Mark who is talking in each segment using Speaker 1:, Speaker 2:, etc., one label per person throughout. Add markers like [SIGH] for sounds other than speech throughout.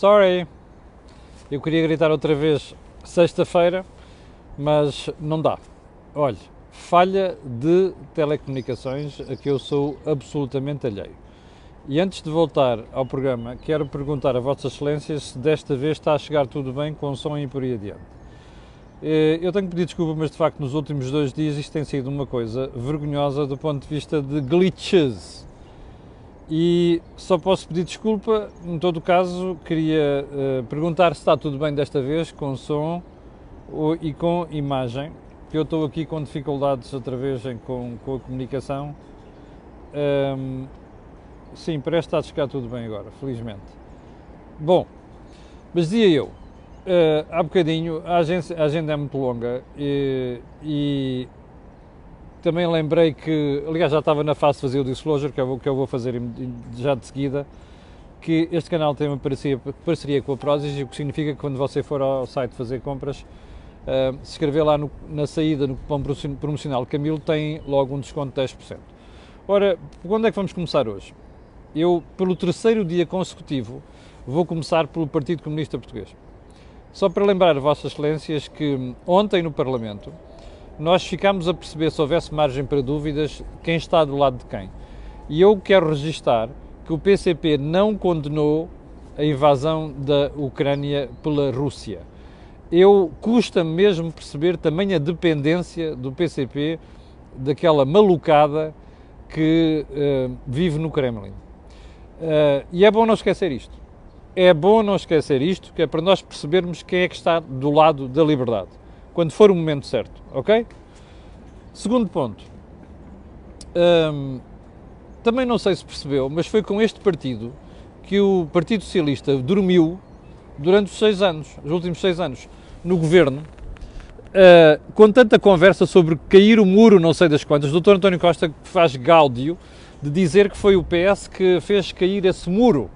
Speaker 1: Sorry. Eu queria gritar outra vez sexta-feira, mas não dá. Olhe, falha de telecomunicações a que eu sou absolutamente alheio. E antes de voltar ao programa, quero perguntar a Vossas Excelências se desta vez está a chegar tudo bem com o som e por aí adiante. Eh, eu tenho que pedir desculpa, mas de facto nos últimos dois dias isto tem sido uma coisa vergonhosa do ponto de vista de glitches. E só posso pedir desculpa, em todo o caso, queria uh, perguntar se está tudo bem desta vez com som ou, e com imagem, que eu estou aqui com dificuldades outra vez em, com, com a comunicação. Um, sim, parece estar a chegar tudo bem agora, felizmente. Bom, mas dizia eu, Uh, há bocadinho, a, agência, a, agenda é muito longa e, e, também lembrei que, aliás, já estava na fase de fazer o disclosure, que eu, que eu vou fazer já de seguida, que este canal tem uma parceria, parceria com a Prozis, o que significa que quando você for ao site fazer compras, uh, se escrever lá no, na saída no cupom promocional Camilo, tem logo um desconto de 10%. Ora, quando é que vamos começar hoje? Eu, pelo terceiro dia consecutivo, vou começar pelo Partido Comunista Português. Só para lembrar Vossas Excelências que ontem no Parlamento nós ficámos a perceber se houvesse margem para dúvidas quem está do lado de quem. E eu quero registar que o PCP não condenou a invasão da Ucrânia pela Rússia. Eu custa mesmo perceber também a dependência do PCP daquela malucada que uh, vive no Kremlin. Uh, e é bom não esquecer isto é bom não esquecer isto, que é para nós percebermos quem é que está do lado da liberdade, quando for o momento certo, ok? Segundo ponto, hum, também não sei se percebeu, mas foi com este partido que o Partido Socialista dormiu durante os seis anos, os últimos seis anos, no governo, uh, com tanta conversa sobre cair o muro, não sei das quantas, o Dr. António Costa faz gáudio de dizer que foi o PS que fez cair esse muro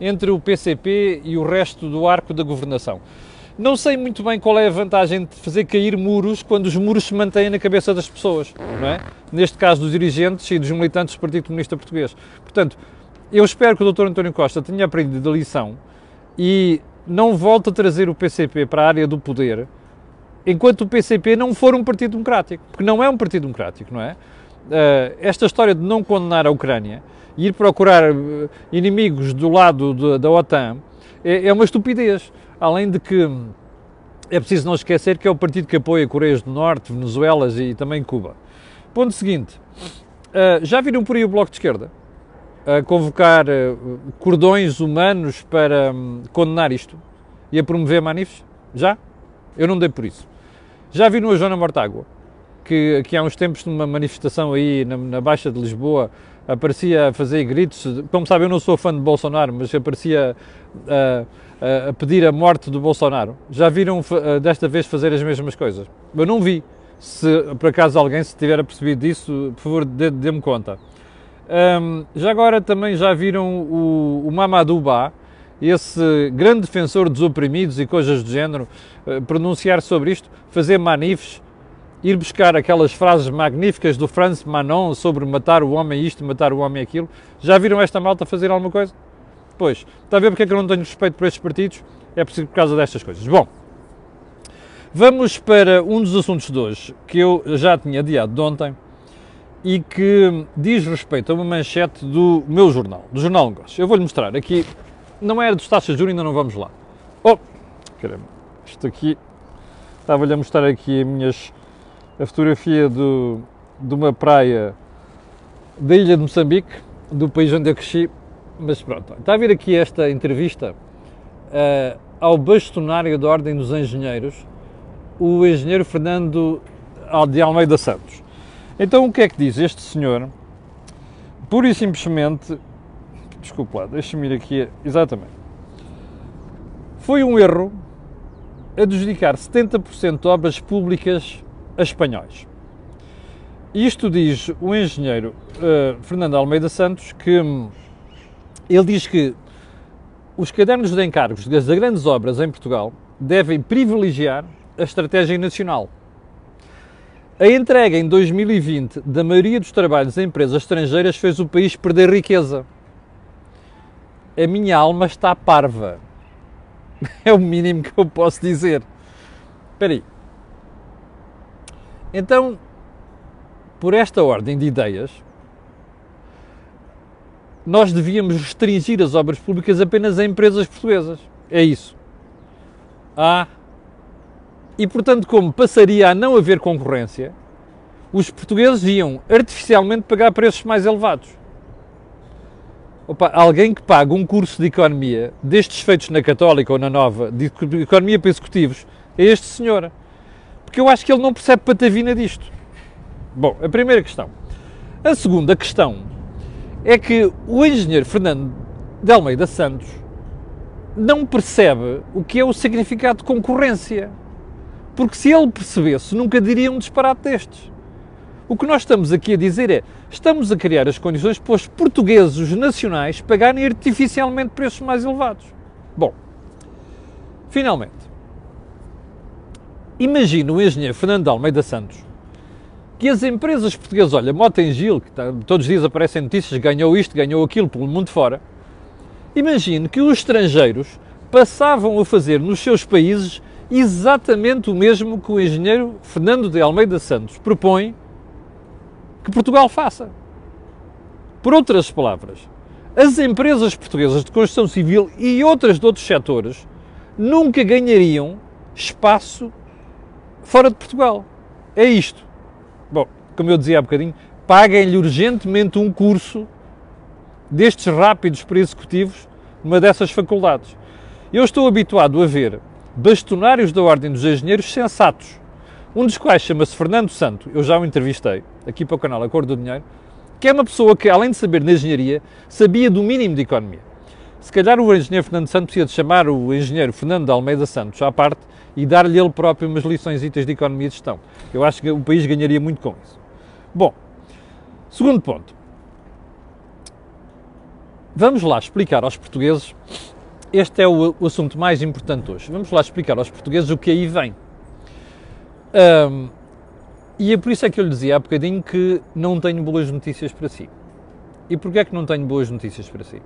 Speaker 1: entre o PCP e o resto do arco da governação. Não sei muito bem qual é a vantagem de fazer cair muros quando os muros se mantêm na cabeça das pessoas, não é? Neste caso dos dirigentes e dos militantes do Partido Comunista Português. Portanto, eu espero que o Dr. António Costa tenha aprendido a lição e não volte a trazer o PCP para a área do poder enquanto o PCP não for um partido democrático, porque não é um partido democrático, não é? Uh, esta história de não condenar a Ucrânia ir procurar eh, inimigos do lado de, da OTAN é, é, uma estupidez. Além de que é preciso não esquecer que é o partido que apoia Coreias do Norte, Venezuela e também Cuba. Ponto seguinte, uh, já viram por aí o Bloco de Esquerda? A convocar uh, cordões humanos para um, condenar isto e a promover manifes? Já? Eu não dei por isso. Já viram a Joana Mortágua, que, que há uns tempos numa manifestação aí na, na Baixa de Lisboa aparecia a fazer gritos. Como sabe, eu não sou fã de Bolsonaro, mas aparecia a, a, pedir a morte do Bolsonaro. Já viram desta vez fazer as mesmas coisas? Eu não vi. Se por acaso alguém se tiver percebido disso, por favor, dê-me conta. Um, já agora também já viram o, o Mamadou Ba, esse grande defensor dos oprimidos e coisas do género, uh, pronunciar sobre isto, fazer manifes ir buscar aquelas frases magníficas do Franz Manon sobre matar o homem isto, matar o homem aquilo. Já viram esta malta fazer alguma coisa? Pois, está a ver porque é que eu não tenho respeito por estes partidos? É por causa destas coisas. Bom, vamos para um dos assuntos de hoje, que eu já tinha adiado de ontem, e que diz respeito a uma manchete do meu jornal, do Jornal Negócios. Eu vou-lhe mostrar aqui, não era dos taxas de juros, ainda não vamos lá. Oh, caramba, isto aqui, estava-lhe a mostrar aqui as minhas a fotografia do, de uma praia da ilha de Moçambique, do país onde eu cresci, mas pronto, está a vir aqui esta entrevista uh, ao bastonário da Ordem dos Engenheiros, o engenheiro Fernando de Almeida Santos. Então o que é que diz este senhor? Pura e simplesmente, desculpe lá, deixa-me ir aqui, exatamente, foi um erro adjudicar 70% de obras públicas a espanhóis. Isto diz o engenheiro uh, Fernando Almeida Santos, que ele diz que os cadernos de encargos das grandes obras em Portugal devem privilegiar a estratégia nacional. A entrega em 2020 da maioria dos trabalhos a empresas estrangeiras fez o país perder riqueza. A minha alma está parva. [LAUGHS] É o mínimo que eu posso dizer. Espera aí. Então, por esta ordem de ideias, nós devíamos restringir as obras públicas apenas a empresas portuguesas. É isso. Ah, e portanto, como passaria a não haver concorrência, os portugueses iam artificialmente pagar preços mais elevados. Opa, alguém que paga um curso de economia, destes feitos na Católica ou na Nova, de economia para executivos, é este senhor. Porque eu acho que ele não percebe patavina disto. Bom, a primeira questão. A segunda questão é que o engenheiro Fernando de Almeida Santos não percebe o que é o significado de concorrência. Porque se ele percebesse, nunca diria um disparate destes. O que nós estamos aqui a dizer é, estamos a criar as condições para os portugueses, nacionais, pagarem artificialmente preços mais elevados. Bom, finalmente, imagina o engenheiro Fernando de Almeida Santos que as empresas portuguesas, olha, Motengil, que tá, todos os dias aparecem notícias, ganhou isto, ganhou aquilo pelo mundo fora, imagine que os estrangeiros passavam a fazer nos seus países exatamente o mesmo que o engenheiro Fernando de Almeida Santos propõe que Portugal faça. Por outras palavras, as empresas portuguesas de construção civil e outras de outros setores nunca ganhariam espaço fora de Portugal. É isto. Bom, como eu dizia há bocadinho, paguem-lhe urgentemente um curso destes rápidos para executivos numa dessas faculdades. Eu estou habituado a ver bastonários da Ordem dos Engenheiros sensatos, um dos quais chama-se Fernando Santo, eu já o entrevistei aqui para o canal A Cor do Dinheiro, que é uma pessoa que, além de saber na engenharia, sabia do mínimo de economia. Se calhar o engenheiro Fernando Santos precisa de chamar o engenheiro Fernando Almeida Santos à parte e dar-lhe ele próprio umas lições de economia e gestão. Eu acho que o país ganharia muito com isso. Bom, segundo ponto. Vamos lá explicar aos portugueses este é o, o, assunto mais importante hoje. Vamos lá explicar aos portugueses o que aí vem. Um, e é por isso é que eu lhe dizia há bocadinho que não tenho boas notícias para si. E porquê é que não tenho boas notícias para si?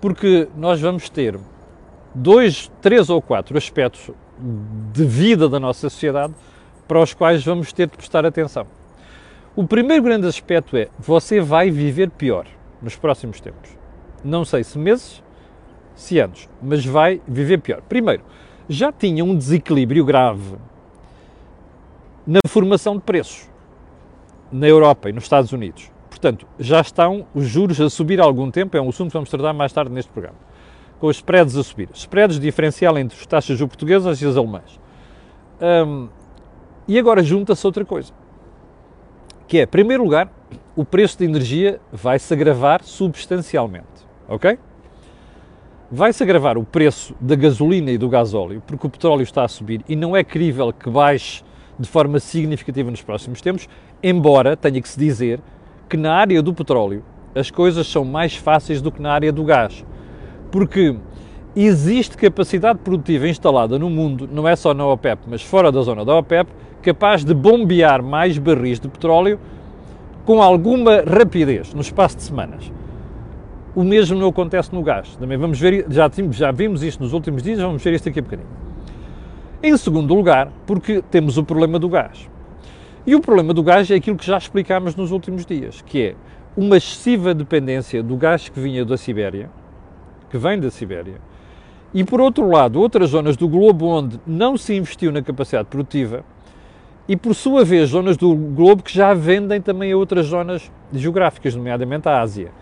Speaker 1: Porque nós vamos ter dois, três ou quatro aspectos de vida da nossa sociedade para os quais vamos ter de prestar atenção. O primeiro grande aspecto é você vai viver pior nos próximos tempos. Não sei se meses, se anos, mas vai viver pior. Primeiro, já tinha um desequilíbrio grave na formação de preços na Europa e nos Estados Unidos. Portanto, já estão os juros a subir há algum tempo, é um assunto que vamos tratar mais tarde neste programa. Com os spreads a subir. Spreads diferencial entre as taxas portuguesas e as alemãs. Um, e agora junta-se outra coisa, que é, em primeiro lugar, o preço de energia vai se agravar substancialmente, ok? vai-se agravar o preço da gasolina e do gasóleo, porque o petróleo está a subir e não é crível que baixe de forma significativa nos próximos tempos, embora tenha que se dizer que na área do petróleo as coisas são mais fáceis do que na área do gás. Porque existe capacidade produtiva instalada no mundo, não é só na OPEP, mas fora da zona da OPEP, capaz de bombear mais barris de petróleo com alguma rapidez, no espaço de semanas. O mesmo não acontece no gás. Também vamos ver, já, já vimos isto nos últimos dias, vamos ver isto aqui a bocadinho. Em segundo lugar, porque temos o problema do gás. E o problema do gás é aquilo que já explicámos nos últimos dias, que é uma excessiva dependência do gás que vinha da Sibéria, que vem da Sibéria, e por outro lado, outras zonas do globo onde não se investiu na capacidade produtiva, e por sua vez, zonas do globo que já vendem também a outras zonas geográficas, nomeadamente a Ásia.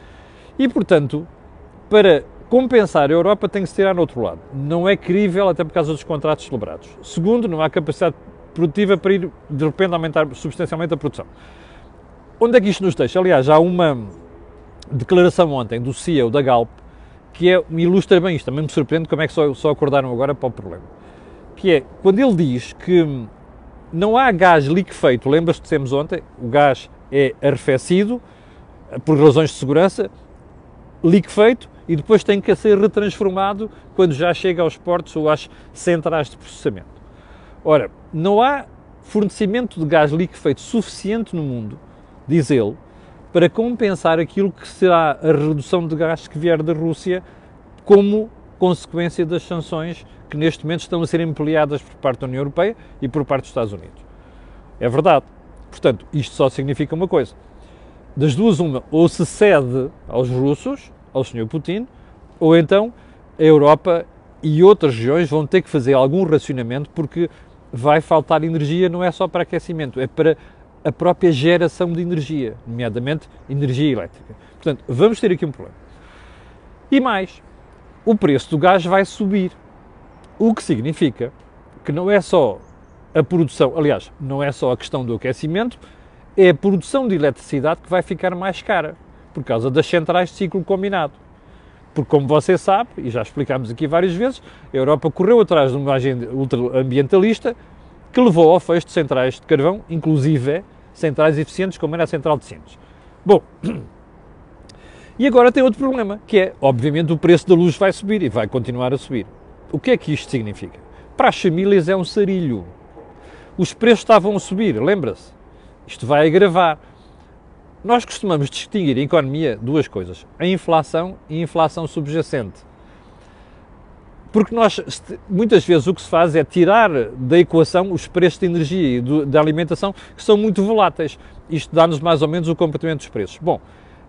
Speaker 1: E, portanto, para compensar a Europa tem que se tirar no outro lado. Não é crível, até por causa dos contratos celebrados. Segundo, não há capacidade produtiva para ir, de repente, aumentar substancialmente a produção. Onde é que isto nos deixa? Aliás, há uma declaração ontem do CEO da Galp que é, me ilustra bem isto, também me surpreende como é que só, só acordaram agora para o problema. Que é, quando ele diz que não há gás liquefeito, lembras-te, dissemos ontem, o gás é arrefecido, por razões de segurança, liquefeito e depois tem que ser retransformado quando já chega aos portos ou às centrais de processamento. Ora, não há fornecimento de gás liquefeito suficiente no mundo, diz ele, para compensar aquilo que será a redução de gás que vier da Rússia como consequência das sanções que neste momento estão a ser empleadas por parte da União Europeia e por parte dos Estados Unidos. É verdade. Portanto, isto só significa uma coisa. Das duas, uma, ou se cede aos russos, ao Sr. Putin, ou então a Europa e outras regiões vão ter que fazer algum racionamento porque vai faltar energia não é só para aquecimento, é para a própria geração de energia, nomeadamente energia elétrica. Portanto, vamos ter aqui um problema. E mais, o preço do gás vai subir, o que significa que não é só a produção, aliás, não é só a questão do aquecimento, é a produção de eletricidade que vai ficar mais cara, por causa das centrais de ciclo combinado. Porque, como você sabe, e já explicámos aqui várias vezes, a Europa correu atrás de uma agenda ultraambientalista que levou ao fecho de centrais de carvão, inclusive centrais eficientes, como era a central de Sines. Bom, [CLEARS THROAT] e agora tem outro problema, que é, obviamente, o preço da luz vai subir e vai continuar a subir. O que é que isto significa? Para as famílias é um sarilho. Os preços estavam a subir, lembra-se? Isto vai agravar. Nós costumamos distinguir em economia duas coisas: a inflação e a inflação subjacente. Porque nós, muitas vezes, o que se faz é tirar da equação os preços de energia e da alimentação, que são muito voláteis. Isto dá-nos mais ou menos o comportamento dos preços. Bom,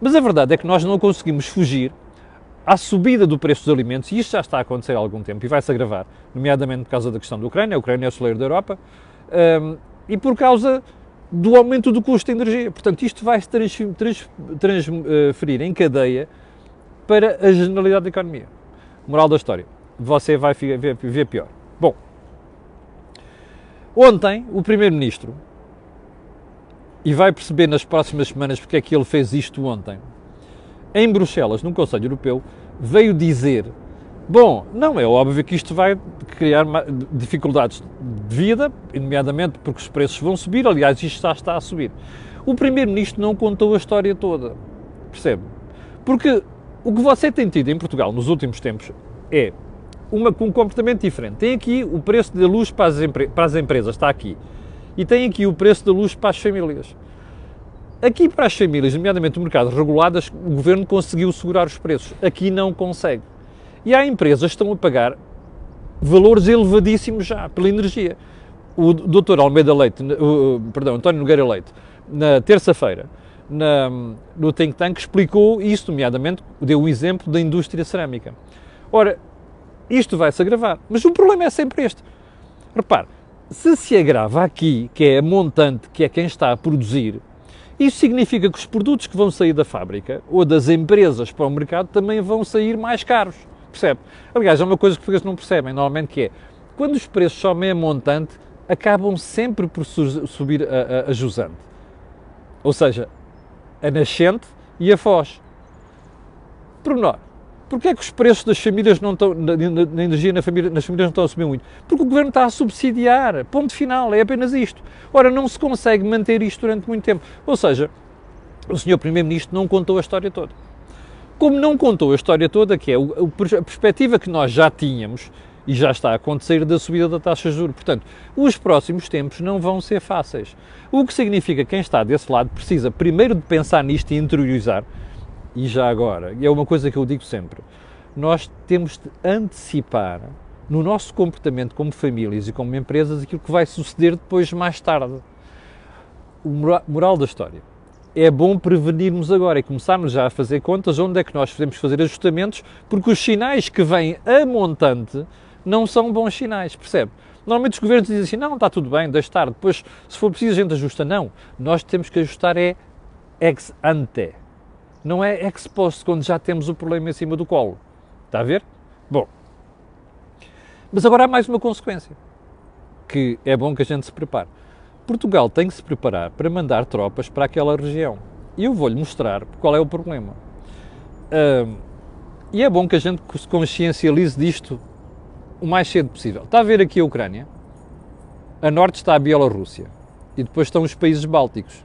Speaker 1: mas a verdade é que nós não conseguimos fugir à subida do preço dos alimentos, e isto já está a acontecer há algum tempo e vai-se agravar, nomeadamente por causa da questão da Ucrânia, a Ucrânia é o celeiro da Europa, um, e por causa do aumento do custo de energia. Portanto, isto vai se transferir em cadeia para a generalidade da economia. Moral da história. Você vai ver, ver pior. Bom, ontem o Primeiro-Ministro, e vai perceber nas próximas semanas porque é que ele fez isto ontem, em Bruxelas, num Conselho Europeu, veio dizer Bom, não é óbvio que isto vai criar dificuldades de vida, nomeadamente porque os preços vão subir, aliás, isto já está a subir. O Primeiro-Ministro não contou a história toda, percebe? Porque o que você tem tido em Portugal nos últimos tempos é uma, um comportamento diferente. Tem aqui o preço da luz para as, para as empresas, está aqui. E tem aqui o preço da luz para as famílias. Aqui para as famílias, nomeadamente o mercado reguladas, o governo conseguiu segurar os preços. Aqui não consegue. E há empresas que estão a pagar valores elevadíssimos já pela energia. O Dr. Almeida Leite, o, perdão, António Nogueira Leite, na terça-feira, no Think Tank, explicou isso, nomeadamente, deu o exemplo da indústria cerâmica. Ora, isto vai-se agravar, mas o problema é sempre este. Repare, se se agrava aqui, que é a montante, que é quem está a produzir, isso significa que os produtos que vão sair da fábrica ou das empresas para o mercado também vão sair mais caros. Percebe? Aliás, é uma coisa que os portugueses não percebem normalmente que é, quando os preços sobem a montante, acabam sempre por subir a, a, a jusante. Ou seja, a nascente e a foz. Pormenor. Porquê é que os preços das famílias não estão, na, na energia na família, nas famílias não estão a subir muito? Porque o governo está a subsidiar. Ponto final, é apenas isto. Ora, não se consegue manter isto durante muito tempo. Ou seja, o senhor Primeiro-Ministro não contou a história toda como não contou a história toda, que é a perspectiva que nós já tínhamos e já está a acontecer da subida da taxa de juros. Portanto, os próximos tempos não vão ser fáceis. O que significa que quem está desse lado precisa primeiro de pensar nisto e interiorizar, e já agora, e é uma coisa que eu digo sempre, nós temos de antecipar no nosso comportamento como famílias e como empresas aquilo que vai suceder depois mais tarde. O moral da história é bom prevenirmos agora e começarmos já a fazer contas onde é que nós podemos fazer ajustamentos, porque os sinais que vêm a montante não são bons sinais, percebe? Normalmente os governos dizem assim, não, está tudo bem, deixe estar, depois se for preciso a gente ajusta. Não, nós temos que ajustar é ex ante, não é ex post, quando já temos o problema em cima do colo. Está a ver? Bom, mas agora há mais uma consequência, que é bom que a gente se prepare. Portugal tem que se preparar para mandar tropas para aquela região. E eu vou-lhe mostrar qual é o problema. E é bom que a gente se consciencialize disto o mais cedo possível. Está a ver aqui a Ucrânia? A norte está a Bielorrússia. E depois estão os países bálticos.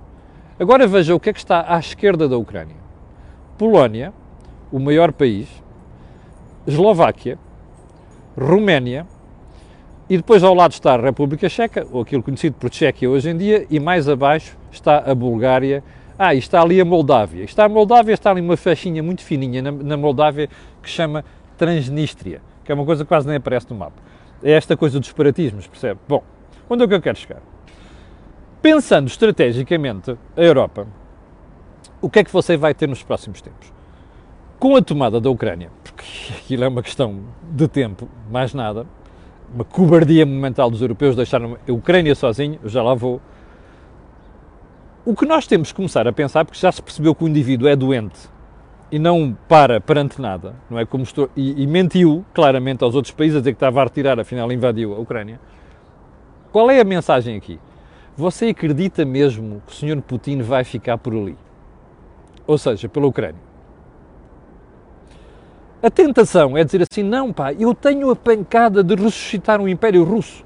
Speaker 1: Agora veja o que é que está à esquerda da Ucrânia. Polónia, o maior país, Eslováquia, Roménia, e depois ao lado está a República Checa, ou aquilo conhecido por Chequia hoje em dia, e mais abaixo está a Bulgária. Ah, e está ali a Moldávia. Está a Moldávia, está ali uma faixinha muito fininha na, na Moldávia que chama Transnistria. que é uma coisa que quase nem aparece no mapa. É esta coisa dos separatismos, percebe? Bom, onde é que eu quero chegar? Pensando estrategicamente a Europa, o que é que você vai ter nos próximos tempos? Com a tomada da Ucrânia, porque [LAUGHS] aquilo é uma questão de tempo, mais nada, uma cobardia momental dos europeus deixaram a Ucrânia sozinho, eu já lá vou. O que nós temos que começar a pensar, porque já se percebeu que o indivíduo é doente e não para perante nada, não é como estou, e, e mentiu claramente aos outros países a dizer que estava a retirar, afinal invadiu a Ucrânia. Qual é a mensagem aqui? Você acredita mesmo que o Sr. Putin vai ficar por ali? Ou seja, pela Ucrânia? A tentação é dizer assim: não, pá, eu tenho a pancada de ressuscitar um Império Russo.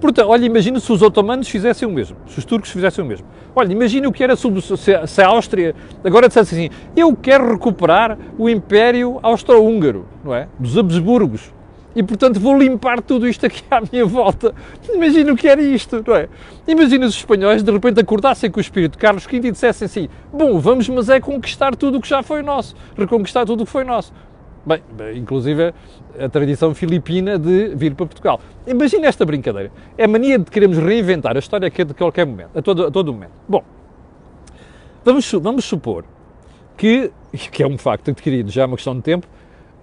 Speaker 1: Portanto, olha, imagina se os otomanos fizessem o mesmo, se os turcos fizessem o mesmo. Olha, imagina o que era se, a Áustria agora dissesse assim: eu quero recuperar o Império Austro-Húngaro, não é? Dos Habsburgos e portanto vou limpar tudo isto aqui à minha volta. Imagina o que era isto, não é? Imagina os espanhóis de repente acordassem com o espírito de Carlos V e dissessem assim: bom, vamos, mas é conquistar tudo o que já foi nosso, reconquistar tudo o que foi nosso. Bem, inclusive a tradição filipina de vir para Portugal. Imagina esta brincadeira. É a mania de queremos reinventar a história a qualquer momento, a todo, a todo momento. Bom, vamos, vamos supor que, [LAUGHS] que é um facto adquirido já é uma questão de tempo,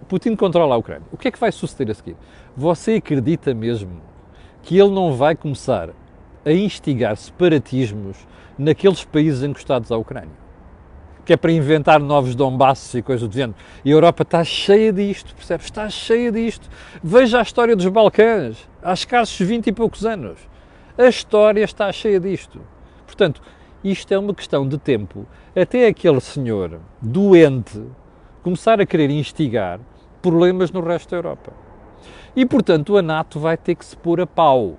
Speaker 1: Putin controla a Ucrânia. O que é que vai suceder a seguir? Você acredita mesmo que ele não vai começar a instigar separatismos naqueles países encostados à Ucrânia? Que é para inventar novos Donbasses e coisas do género. E a Europa está cheia disto, percebe? Está cheia disto. Veja a história dos Balcãs, há escassos 20 e poucos anos. A história está cheia disto. Portanto, isto é uma questão de tempo até aquele senhor doente começar a querer instigar problemas no resto da Europa. E, portanto, a NATO vai ter que se pôr a pau.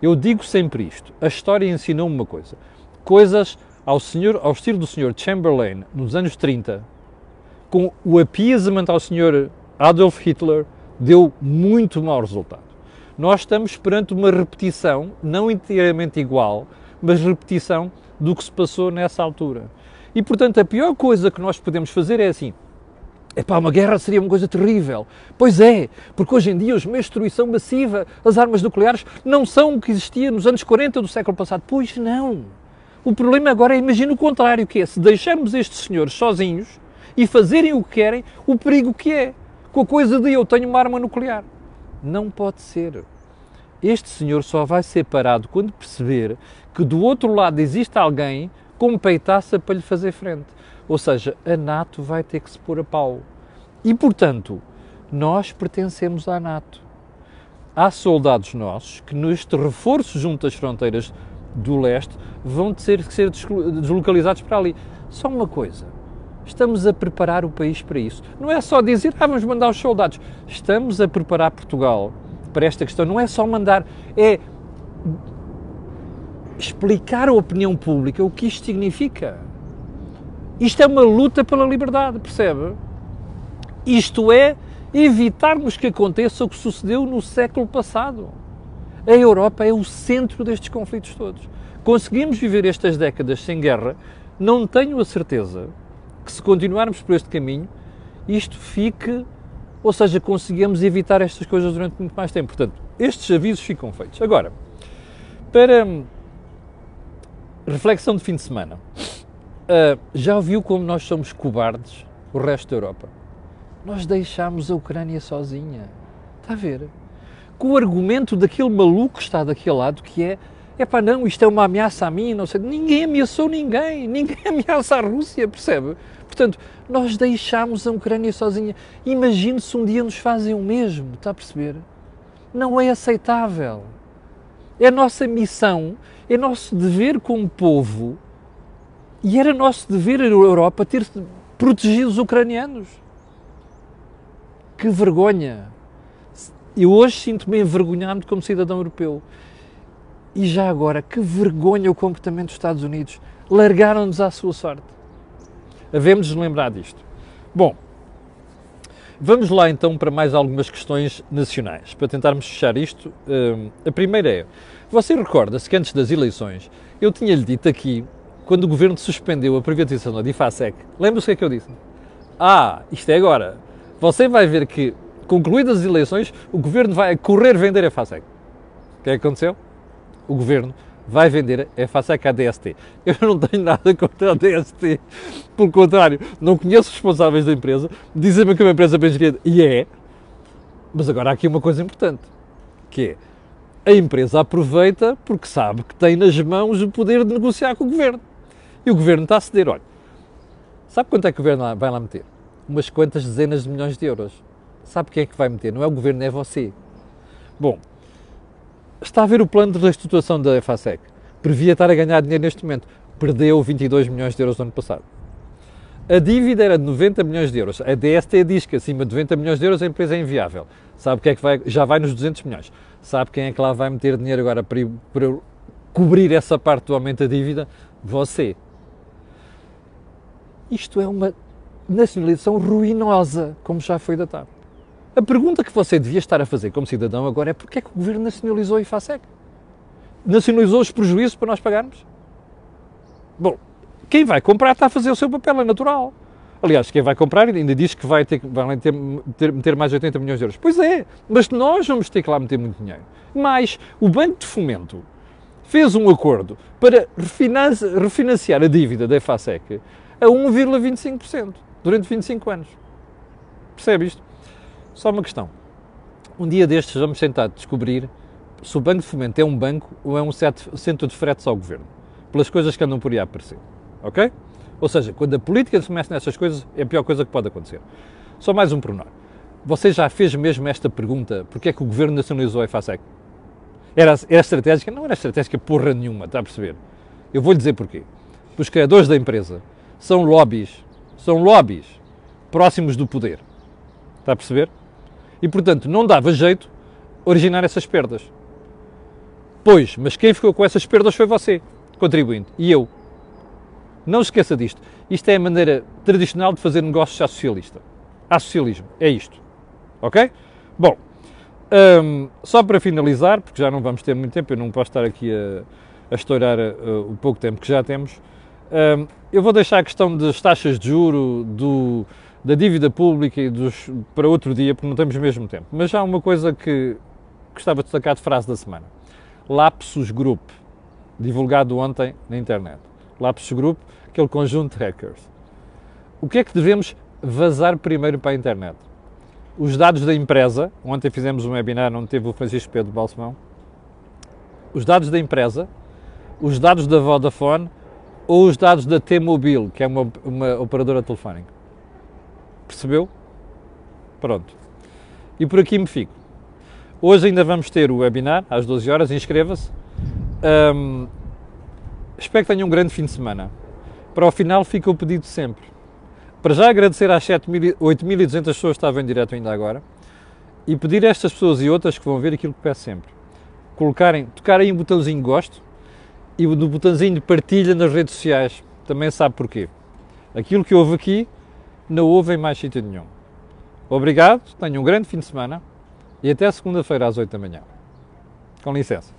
Speaker 1: Eu digo sempre isto. A história ensinou uma coisa. Coisas ao, senhor, ao estilo do Sr. Chamberlain nos anos 30, com o appeasement ao Sr. Adolf Hitler, deu muito mau resultado. Nós estamos perante uma repetição, não inteiramente igual, mas repetição do que se passou nessa altura. E, portanto, a pior coisa que nós podemos fazer é assim: Epá, uma guerra seria uma coisa terrível. Pois é, porque hoje em dia os meios de destruição massiva, as armas nucleares, não são o que existia nos anos 40 do século passado. Pois não. O problema agora é, imagina o contrário, que é, se deixarmos estes senhores sozinhos e fazerem o que querem, o perigo que é. Com a coisa de eu tenho uma arma nuclear. Não pode ser. Este senhor só vai ser parado quando perceber que do outro lado existe alguém com peitaça para lhe fazer frente. Ou seja, a NATO vai ter que se pôr a pau. E, portanto, nós pertencemos à NATO. Há soldados nossos que, neste reforço junto às fronteiras do leste, vão ter que ser deslocalizados para ali. Só uma coisa. Estamos a preparar o país para isso. Não é só dizer, ah, vamos mandar os soldados. Estamos a preparar Portugal para esta questão. Não é só mandar, é explicar à opinião pública o que isto significa. Isto é uma luta pela liberdade, percebe? Isto é evitarmos que aconteça o que sucedeu no século passado. A Europa é o centro destes conflitos todos. Conseguimos viver estas décadas sem guerra, não tenho a certeza que se continuarmos por este caminho, isto fique, ou seja, conseguimos evitar estas coisas durante muito mais tempo. Portanto, estes avisos ficam feitos. Agora, para reflexão de fim de semana. Uh, já viu como nós somos cobardes, o resto da Europa? Nós deixámos a Ucrânia sozinha. Está a ver? Com o argumento daquele maluco que está daquele lado, que é é pá, não, isto é uma ameaça a mim, não sei. Ninguém ameaçou ninguém, [LAUGHS] ninguém ameaça a Rússia, percebe? Portanto, nós deixámos a Ucrânia sozinha. Imagine se um dia nos fazem o mesmo, está a perceber? Não é aceitável. É a nossa missão, é nosso dever como povo e era nosso dever a Europa ter protegido os ucranianos. Que vergonha! Eu hoje sinto-me envergonhado como cidadão europeu. E já agora, que vergonha o comportamento dos Estados Unidos. Largaram-nos à sua sorte. Havemos de lembrar disto. Bom, vamos lá então para mais algumas questões nacionais, para tentarmos fechar isto. Hum, a primeira é: você recorda-se que antes das eleições eu tinha-lhe dito aqui quando o governo suspendeu a privatização da Difasec, lembra-se o que é que eu disse? Ah, isto é agora. Você vai ver que concluídas as eleições, o governo vai correr vender a FASEC. O que é que aconteceu? O governo vai vender a FASEC à DST. Eu não tenho nada contra a DST. Pelo contrário, não conheço os responsáveis da empresa, dizem-me que é uma empresa bem gerida, e é. Mas agora há aqui uma coisa importante, que é, a empresa aproveita porque sabe que tem nas mãos o poder de negociar com o governo. E o governo está a ceder, olha, sabe quanto é que o governo vai lá meter? Umas quantas dezenas de milhões de euros. Sabe quem é que vai meter? Não é o governo, é você. Bom, está a ver o plano de reestruturação da FASEC. Previa estar a ganhar dinheiro neste momento. Perdeu 22 milhões de euros no ano passado. A dívida era de 90 milhões de euros. A DST diz que acima de 90 milhões de euros a empresa é inviável. Sabe que é que vai, já vai nos 200 milhões. Sabe quem é que lá vai meter dinheiro agora para, para cobrir essa parte do aumento da dívida? Você. Isto é uma nacionalização ruinosa, como já foi datado. A pergunta que você devia estar a fazer como cidadão agora é porque é que o governo nacionalizou a IFASEC? Nacionalizou os prejuízos para nós pagarmos? Bom, quem vai comprar está a fazer o seu papel, é natural. Aliás, quem vai comprar ainda diz que vai ter, ter, meter mais de 80 milhões de euros. Pois é, mas nós vamos ter que lá meter muito dinheiro. Mas o Banco de Fomento fez um acordo para refinanciar a dívida da EFASEC a 1,25% durante 25 anos. Percebe isto? Só uma questão. Um dia destes vamos tentar descobrir se o Banco de Fomento é um banco ou é um centro de fretes ao governo, pelas coisas que andam por aí a aparecer. Ok? Ou seja, quando a política se mexe nessas coisas, é a pior coisa que pode acontecer. Só mais um pormenor. Você já fez mesmo esta pergunta: porque é que o governo nacionalizou a EFASEC? Era, era estratégica? Não era estratégica porra nenhuma, está a perceber? Eu vou-lhe dizer porquê. Os criadores da empresa são lobbies, são lobbies próximos do poder. Está a perceber? E, portanto, não dava jeito originar essas perdas. Pois, mas quem ficou com essas perdas foi você, contribuinte, e eu. Não se esqueça disto. Isto é a maneira tradicional de fazer negócios à socialista. Há socialismo. É isto. Ok? Bom, um, só para finalizar, porque já não vamos ter muito tempo, eu não posso estar aqui a, a estourar uh, o pouco tempo que já temos. Eu vou deixar a questão das taxas de juro, do, da dívida pública e dos, para outro dia, porque não temos mesmo tempo. Mas já uma coisa que gostava de destacar de frase da semana. Lapsus Group, divulgado ontem na internet. Lapsus Group, aquele conjunto de hackers. O que é que devemos vazar primeiro para a internet? Os dados da empresa, ontem fizemos um webinar onde teve o Francisco Pedro Balsemão, os dados da empresa, os dados da Vodafone ou os dados da T-Mobile, que é uma, uma operadora telefónica. Percebeu? Pronto. E por aqui me fico. Hoje ainda vamos ter o webinar, às 12 horas, inscreva-se. Um, espero que tenham um grande fim de semana. Para o final fica o pedido sempre. Para já agradecer às 8.200 pessoas que estavam em direto ainda agora e pedir a estas pessoas e outras que vão ver aquilo que peço sempre. Colocarem, tocarem um botãozinho gosto e no botãozinho de partilha nas redes sociais. Também sabe porquê. Aquilo que houve aqui não houve em mais sítio nenhum. Obrigado, tenham um grande fim de semana e até segunda-feira às 8 da manhã. Com licença.